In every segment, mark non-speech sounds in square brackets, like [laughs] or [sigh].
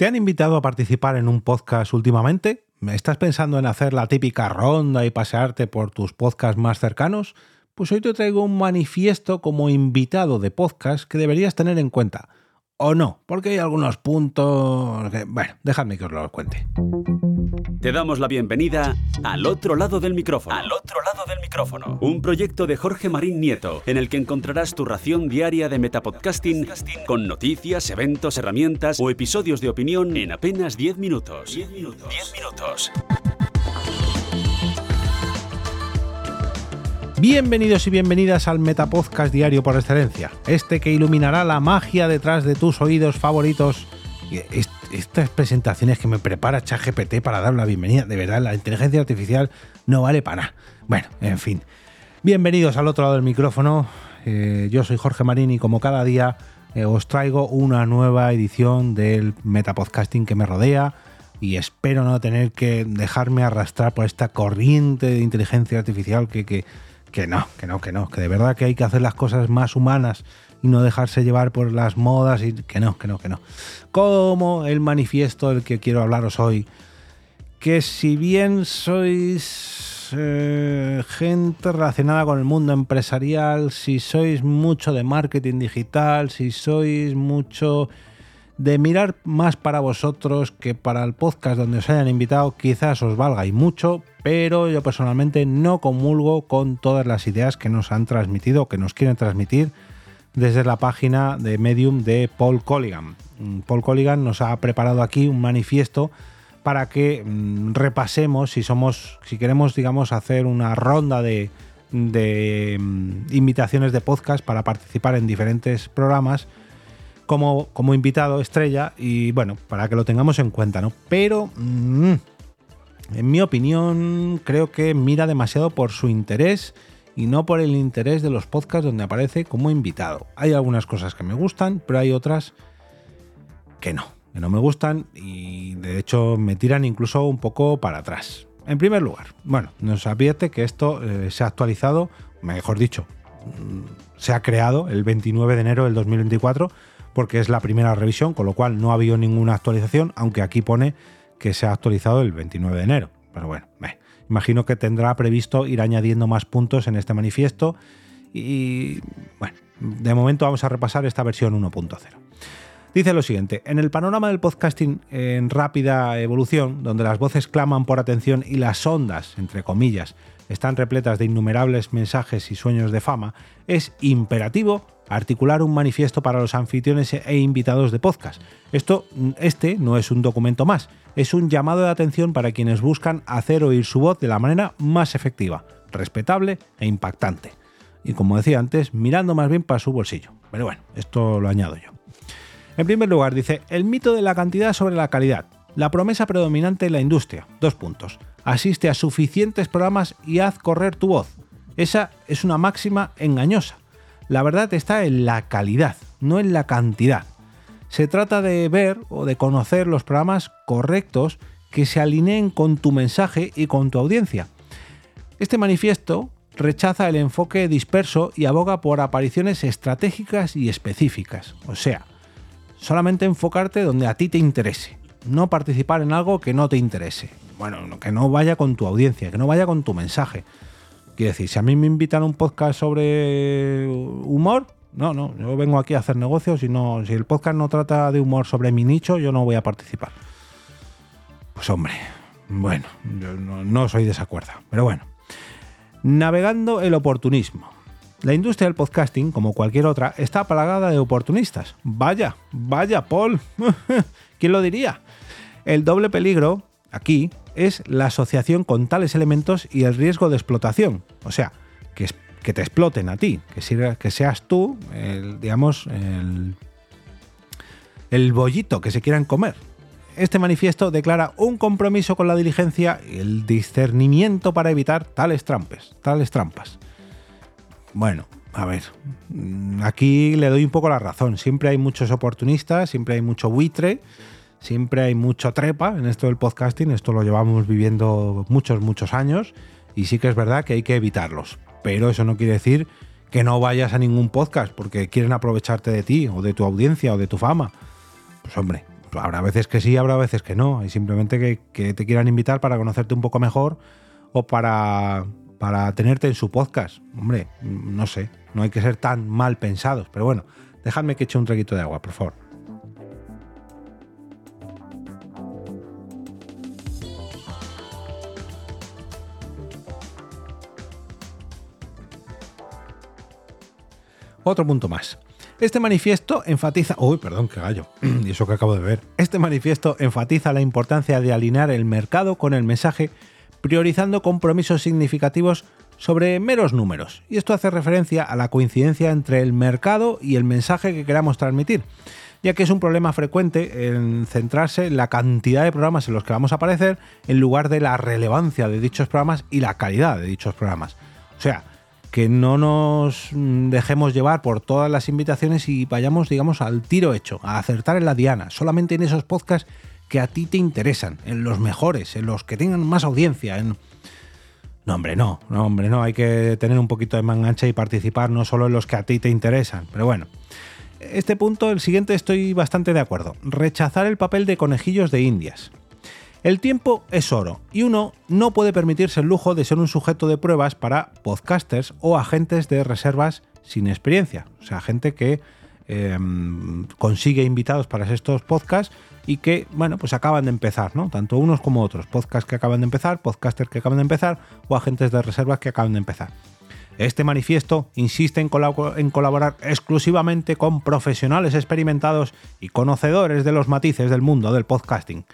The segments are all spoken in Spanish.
¿Te han invitado a participar en un podcast últimamente? ¿Estás pensando en hacer la típica ronda y pasearte por tus podcasts más cercanos? Pues hoy te traigo un manifiesto como invitado de podcast que deberías tener en cuenta. O no, porque hay algunos puntos bueno, dejadme que os lo cuente. Te damos la bienvenida al otro lado del micrófono. Al otro lado del micrófono. Un proyecto de Jorge Marín Nieto, en el que encontrarás tu ración diaria de metapodcasting con noticias, eventos, herramientas o episodios de opinión en apenas 10 minutos. 10 minutos. 10 minutos. Bienvenidos y bienvenidas al Metapodcast diario por excelencia, este que iluminará la magia detrás de tus oídos favoritos. Estas presentaciones que me prepara ChatGPT para dar la bienvenida, de verdad, la inteligencia artificial no vale para nada. Bueno, en fin. Bienvenidos al otro lado del micrófono. Eh, yo soy Jorge Marín y como cada día eh, os traigo una nueva edición del Metapodcasting que me rodea y espero no tener que dejarme arrastrar por esta corriente de inteligencia artificial que, que que no, que no, que no, que de verdad que hay que hacer las cosas más humanas y no dejarse llevar por las modas y que no, que no, que no. Como el manifiesto del que quiero hablaros hoy, que si bien sois eh, gente relacionada con el mundo empresarial, si sois mucho de marketing digital, si sois mucho de mirar más para vosotros que para el podcast donde os hayan invitado, quizás os valga y mucho, pero yo personalmente no comulgo con todas las ideas que nos han transmitido, que nos quieren transmitir desde la página de Medium de Paul Colligan. Mm, Paul Colligan nos ha preparado aquí un manifiesto para que mm, repasemos si somos, si queremos, digamos, hacer una ronda de, de mm, invitaciones de podcast para participar en diferentes programas como, invitado estrella y bueno, para que lo tengamos en cuenta, ¿no? Pero, en mi opinión, creo que mira demasiado por su interés y no por el interés de los podcasts donde aparece como invitado. Hay algunas cosas que me gustan, pero hay otras que no, que no me gustan y de hecho me tiran incluso un poco para atrás. En primer lugar, bueno, nos advierte que esto eh, se ha actualizado, mejor dicho, mm, se ha creado el 29 de enero del 2024 porque es la primera revisión, con lo cual no ha habido ninguna actualización, aunque aquí pone que se ha actualizado el 29 de enero. Pero bueno, imagino que tendrá previsto ir añadiendo más puntos en este manifiesto y bueno, de momento vamos a repasar esta versión 1.0. Dice lo siguiente, en el panorama del podcasting en rápida evolución, donde las voces claman por atención y las ondas, entre comillas, están repletas de innumerables mensajes y sueños de fama, es imperativo articular un manifiesto para los anfitriones e invitados de podcast. Esto, este no es un documento más, es un llamado de atención para quienes buscan hacer oír su voz de la manera más efectiva, respetable e impactante. Y como decía antes, mirando más bien para su bolsillo. Pero bueno, esto lo añado yo. En primer lugar, dice, el mito de la cantidad sobre la calidad. La promesa predominante en la industria. Dos puntos. Asiste a suficientes programas y haz correr tu voz. Esa es una máxima engañosa. La verdad está en la calidad, no en la cantidad. Se trata de ver o de conocer los programas correctos que se alineen con tu mensaje y con tu audiencia. Este manifiesto rechaza el enfoque disperso y aboga por apariciones estratégicas y específicas. O sea, solamente enfocarte donde a ti te interese, no participar en algo que no te interese. Bueno, que no vaya con tu audiencia, que no vaya con tu mensaje. Quiero decir, si a mí me invitan a un podcast sobre humor, no, no, yo vengo aquí a hacer negocios y no, si el podcast no trata de humor sobre mi nicho, yo no voy a participar. Pues hombre, bueno, yo no, soy de esa cuerda, pero bueno. Navegando el oportunismo. La industria del podcasting, como cualquier otra, está plagada de oportunistas. Vaya, vaya, Paul. [laughs] ¿Quién lo diría? El doble peligro aquí es la asociación con tales elementos y el riesgo de explotación. O sea, que, te exploten a ti, que, seas tú, el, digamos, el, el bollito que se quieran comer. Este manifiesto declara un compromiso con la diligencia y el discernimiento para evitar tales trampas, tales trampas. Bueno, a ver, aquí le doy un poco la razón. Siempre hay muchos oportunistas, siempre hay mucho buitre Siempre hay mucho trepa en esto del podcasting, esto lo llevamos viviendo muchos, muchos años y sí que es verdad que hay que evitarlos. Pero eso no quiere decir que no vayas a ningún podcast porque quieren aprovecharte de ti o de tu audiencia o de tu fama. Pues hombre, habrá veces que sí, habrá veces que no. Y simplemente que, te quieran invitar para conocerte un poco mejor o para, para tenerte en su podcast. Hombre, no sé, no hay que ser tan mal pensados. Pero bueno, dejadme que eche un traguito de agua, por favor. Otro punto más. Este manifiesto enfatiza. Uy, perdón, qué gallo. [clears throat] y eso que acabo de ver. Este manifiesto enfatiza la importancia de alinear el mercado con el mensaje, priorizando compromisos significativos sobre meros números. Y esto hace referencia a la coincidencia entre el mercado y el mensaje que queramos transmitir, ya que es un problema frecuente en centrarse en la cantidad de programas en los que vamos a aparecer en lugar de la relevancia de dichos programas y la calidad de dichos programas. O sea, que no nos dejemos llevar por todas las invitaciones y vayamos, digamos, al tiro hecho, a acertar en la diana, solamente en esos podcasts que a ti te interesan, en los mejores, en los que tengan más audiencia, en... No, hombre, no, no, hombre, no, hay que tener un poquito de mangancha y participar no solo en los que a ti te interesan, pero bueno. Este punto, el siguiente, estoy bastante de acuerdo. Rechazar el papel de conejillos de indias. El tiempo es oro y uno no puede permitirse el lujo de ser un sujeto de pruebas para podcasters o agentes de reservas sin experiencia. O sea, gente que em, consigue invitados para estos podcasts y que, bueno, pues acaban de empezar, ¿no? Tanto unos como otros. Podcasts que acaban de empezar, podcasters que acaban de empezar o agentes de reservas que acaban de empezar. Este manifiesto insiste en, en, colaborar exclusivamente con profesionales experimentados y conocedores de los matices del mundo del podcasting.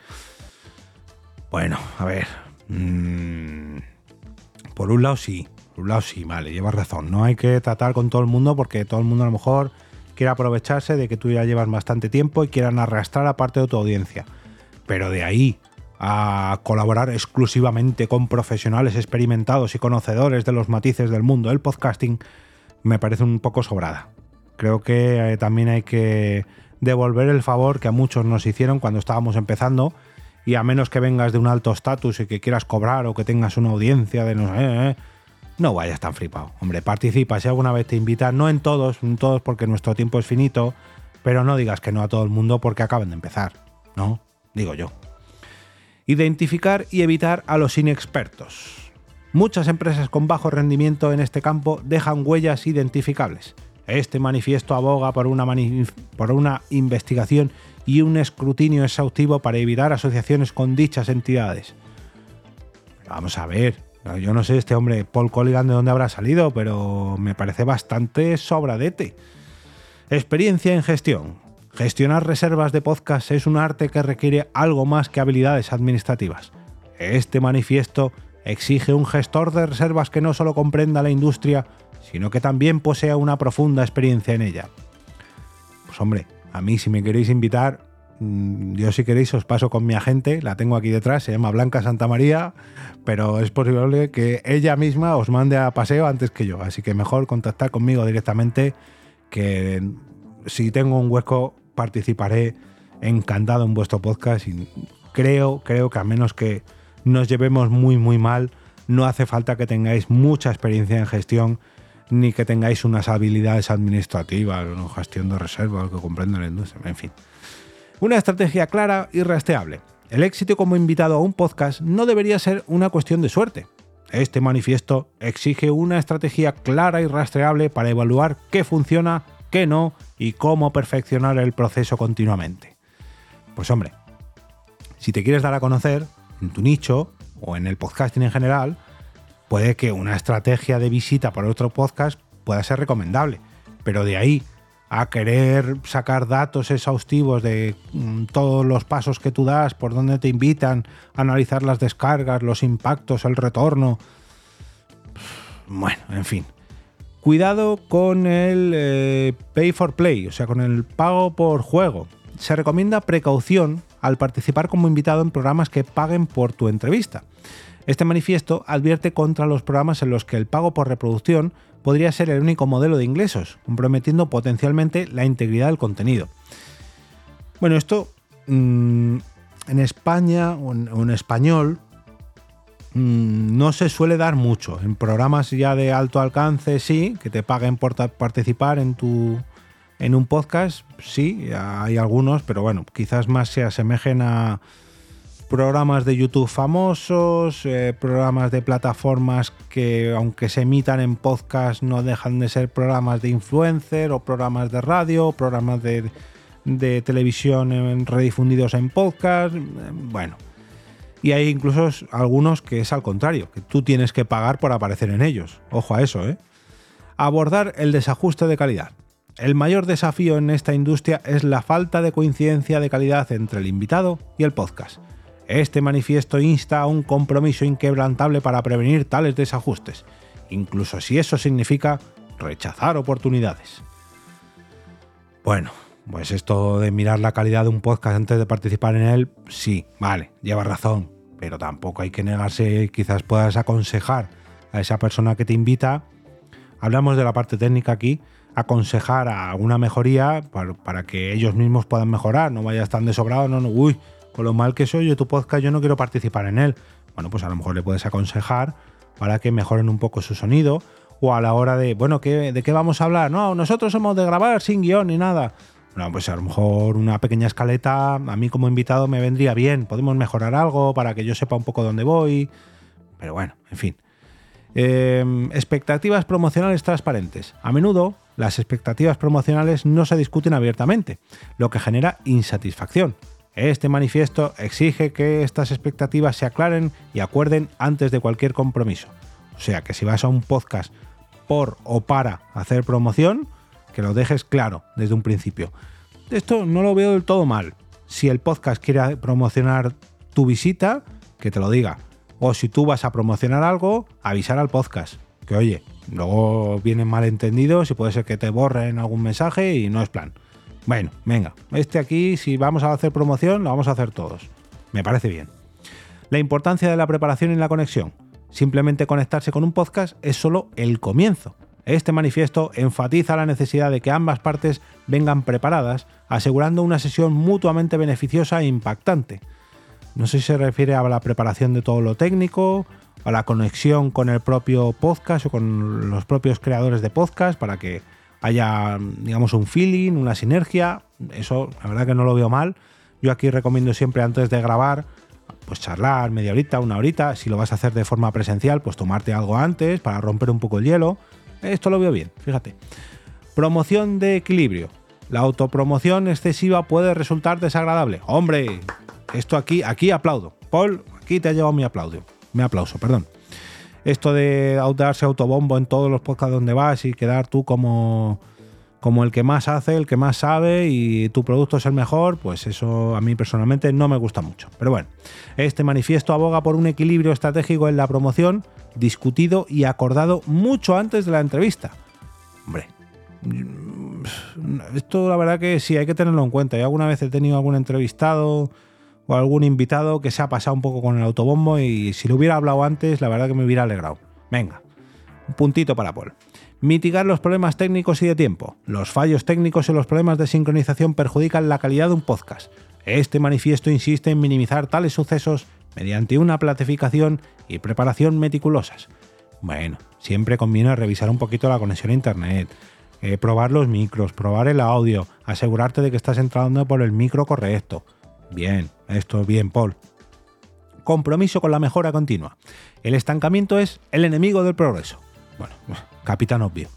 Bueno, a ver. Mm, por un lado sí, por un lado sí, vale, llevas razón. No hay que tratar con todo el mundo porque todo el mundo a lo mejor quiere aprovecharse de que tú ya llevas bastante tiempo y quieran arrastrar a parte de tu audiencia. Pero de ahí a colaborar exclusivamente con profesionales experimentados y conocedores de los matices del mundo del podcasting, me parece un poco sobrada. Creo que eh, también hay que devolver el favor que a muchos nos hicieron cuando estábamos empezando y a menos que vengas de un alto estatus y que quieras cobrar o que tengas una audiencia de no sé, eh, no vayas tan flipado. Hombre, participa si alguna vez te invitan, no en todos, en todos porque nuestro tiempo es finito, pero no digas que no a todo el mundo porque acaban de empezar, ¿no? Digo yo. Identificar y evitar a los inexpertos. Muchas empresas con bajo rendimiento en este campo dejan huellas identificables. Este manifiesto aboga por una, por una investigación y un escrutinio exhaustivo para evitar asociaciones con dichas entidades. Vamos a ver, yo no sé este hombre Paul Colligan de dónde habrá salido, pero me parece bastante sobradete. Experiencia en gestión. Gestionar reservas de podcast es un arte que requiere algo más que habilidades administrativas. Este manifiesto exige un gestor de reservas que no solo comprenda la industria, sino que también posea una profunda experiencia en ella. Pues hombre, a mí, si me queréis invitar, mm, yo si queréis os paso con mi agente, la tengo aquí detrás, se llama Blanca Santa María, pero es posible que ella misma os mande a paseo antes que yo, así que mejor contactar conmigo directamente, que si tengo un hueco participaré encantado en vuestro podcast y creo, creo que a menos que nos llevemos muy muy mal, no hace falta que tengáis mucha experiencia en gestión ni que tengáis unas habilidades administrativas, o gestión de reservas, que comprenda la industria, en fin. Una estrategia clara y rastreable. El éxito como invitado a un podcast no debería ser una cuestión de suerte. Este manifiesto exige una estrategia clara y rastreable para evaluar qué funciona, qué no y cómo perfeccionar el proceso continuamente. Pues hombre, si te quieres dar a conocer en tu nicho o en el podcasting en general, puede que una estrategia de visita para otro podcast pueda ser recomendable, pero de ahí a querer sacar datos exhaustivos de mm, todos los pasos que tú das, por dónde te invitan, analizar las descargas, los impactos, el retorno. Bueno, en fin. Cuidado con el eh, pay for play, o sea, con el pago por juego. Se recomienda precaución al participar como invitado en programas que paguen por tu entrevista. Este manifiesto advierte contra los programas en los que el pago por reproducción podría ser el único modelo de ingresos, comprometiendo potencialmente la integridad del contenido. Bueno, esto mm, en España o en, español mm, no se suele dar mucho. En programas ya de alto alcance sí, que te paguen por participar en tu, En un podcast, sí, hay algunos, pero bueno, quizás más se asemejen a programas de YouTube famosos, eh, programas de plataformas que aunque se emitan en podcast no dejan de ser programas de influencer o programas de radio, programas de, televisión redifundidos en podcast, eh, bueno. Y hay incluso algunos que es al contrario, que tú tienes que pagar por aparecer en ellos. Ojo a eso, ¿eh? Abordar el desajuste de calidad. El mayor desafío en esta industria es la falta de coincidencia de calidad entre el invitado y el podcast. Este manifiesto insta a un compromiso inquebrantable para prevenir tales desajustes, incluso si eso significa rechazar oportunidades. Bueno, pues esto de mirar la calidad de un podcast antes de participar en él, sí, vale, lleva razón, pero tampoco hay que negarse, quizás puedas aconsejar a esa persona que te invita, hablamos de la parte técnica aquí, aconsejar a alguna mejoría para, que ellos mismos puedan mejorar, no vayas tan desobrado, no, no, uy, con lo mal que soy yo tu podcast, yo no quiero participar en él. Bueno, pues a lo mejor le puedes aconsejar para que mejoren un poco su sonido o a la hora de, bueno, ¿de qué vamos a hablar? No, nosotros somos de grabar sin guion ni nada. Bueno, pues a lo mejor una pequeña escaleta a mí como invitado me vendría bien. Podemos mejorar algo para que yo sepa un poco dónde voy. Pero bueno, en fin. Em, expectativas promocionales transparentes. A menudo las expectativas promocionales no se discuten abiertamente, lo que genera insatisfacción. Este manifiesto exige que estas expectativas se aclaren y acuerden antes de cualquier compromiso. O sea que si vas a un podcast por o para hacer promoción, que lo dejes claro desde un principio. Esto no lo veo del todo mal. Si el podcast quiere promocionar tu visita, que te lo diga. O si tú vas a promocionar algo, avisar al podcast. Que oye, luego vienen malentendidos y puede ser que te borren algún mensaje y no es plan. Bueno, venga, este aquí, si vamos a hacer promoción, lo vamos a hacer todos. Me parece bien. La importancia de la preparación y la conexión. Simplemente conectarse con un podcast es solo el comienzo. Este manifiesto enfatiza la necesidad de que ambas partes vengan preparadas, asegurando una sesión mutuamente beneficiosa e impactante. No sé si se refiere a la preparación de todo lo técnico, a la conexión con el propio podcast o con los propios creadores de podcast para que haya, digamos, un feeling, una sinergia. Eso, la verdad que no lo veo mal. Yo aquí recomiendo siempre antes de grabar, pues charlar media horita, una horita. Si lo vas a hacer de forma presencial, pues tomarte algo antes para romper un poco el hielo. Esto lo veo bien, fíjate. Promoción de equilibrio. La autopromoción excesiva puede resultar desagradable. Hombre, esto aquí, aquí aplaudo. Paul, aquí te ha llevado mi aplauso. Mi aplauso, perdón esto de darse autobombo en todos los podcasts donde vas y quedar tú como, como el que más hace, el que más sabe y tu producto es el mejor, pues eso a mí personalmente no me gusta mucho. Pero bueno, este manifiesto aboga por un equilibrio estratégico en la promoción, discutido y acordado mucho antes de la entrevista. Hombre, esto la verdad que sí hay que tenerlo en cuenta. Yo alguna vez he tenido algún entrevistado o algún invitado que se ha pasado un poco con el autobombo y si lo hubiera hablado antes, la verdad que me hubiera alegrado. Venga, un puntito para Paul. Mitigar los problemas técnicos y de tiempo. Los fallos técnicos y los problemas de sincronización perjudican la calidad de un podcast. Este manifiesto insiste en minimizar tales sucesos mediante una planificación y preparación meticulosas. Bueno, siempre conviene revisar un poquito la conexión a internet, eh, probar los micros, probar el audio, asegurarte de que estás entrando por el micro correcto, Bien, esto bien, Paul. Compromiso con la mejora continua. El estancamiento es el enemigo del progreso. Bueno, [laughs] capitán obvio.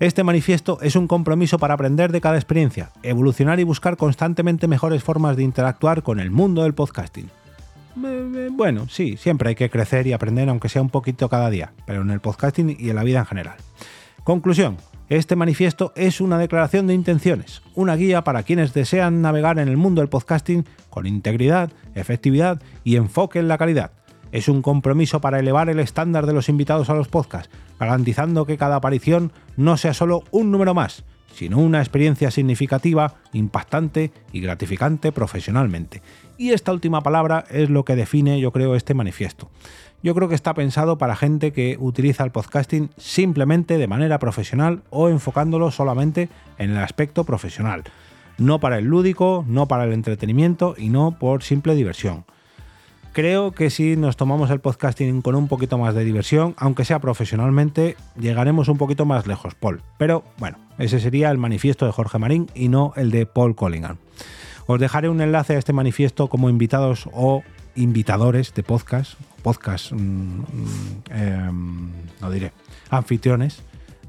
Este manifiesto es un compromiso para aprender de cada experiencia, evolucionar y buscar constantemente mejores formas de interactuar con el mundo del podcasting. Bueno, sí, siempre hay que crecer y aprender aunque sea un poquito cada día, pero en el podcasting y en la vida en general. Conclusión, este manifiesto es una declaración de intenciones, una guía para quienes desean navegar en el mundo del podcasting con integridad, efectividad y enfoque en la calidad. Es un compromiso para elevar el estándar de los invitados a los podcasts, garantizando que cada aparición no sea solo un número más, sino una experiencia significativa, impactante y gratificante profesionalmente. Y esta última palabra es lo que define, yo creo, este manifiesto yo creo que está pensado para gente que utiliza el podcasting simplemente de manera profesional o enfocándolo solamente en el aspecto profesional. No para el lúdico, no para el entretenimiento y no por simple diversión. Creo que si nos tomamos el podcasting con un poquito más de diversión, aunque sea profesionalmente, llegaremos un poquito más lejos, Paul. Pero bueno, ese sería el manifiesto de Jorge Marín y no el de Paul Collingham. Os dejaré un enlace a este manifiesto como invitados o invitadores de podcast, podcast, mm, mm, em, no diré, anfitriones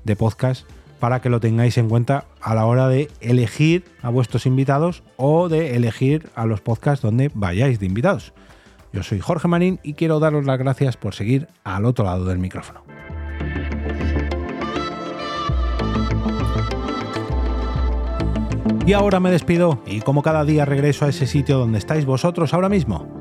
de podcast, para que lo tengáis en cuenta a la hora de elegir a vuestros invitados o de elegir a los podcasts donde vayáis de invitados. Yo soy Jorge Marín y quiero daros las gracias por seguir al otro lado del micrófono. Y ahora me despido y como cada día regreso a ese sitio donde estáis vosotros ahora mismo,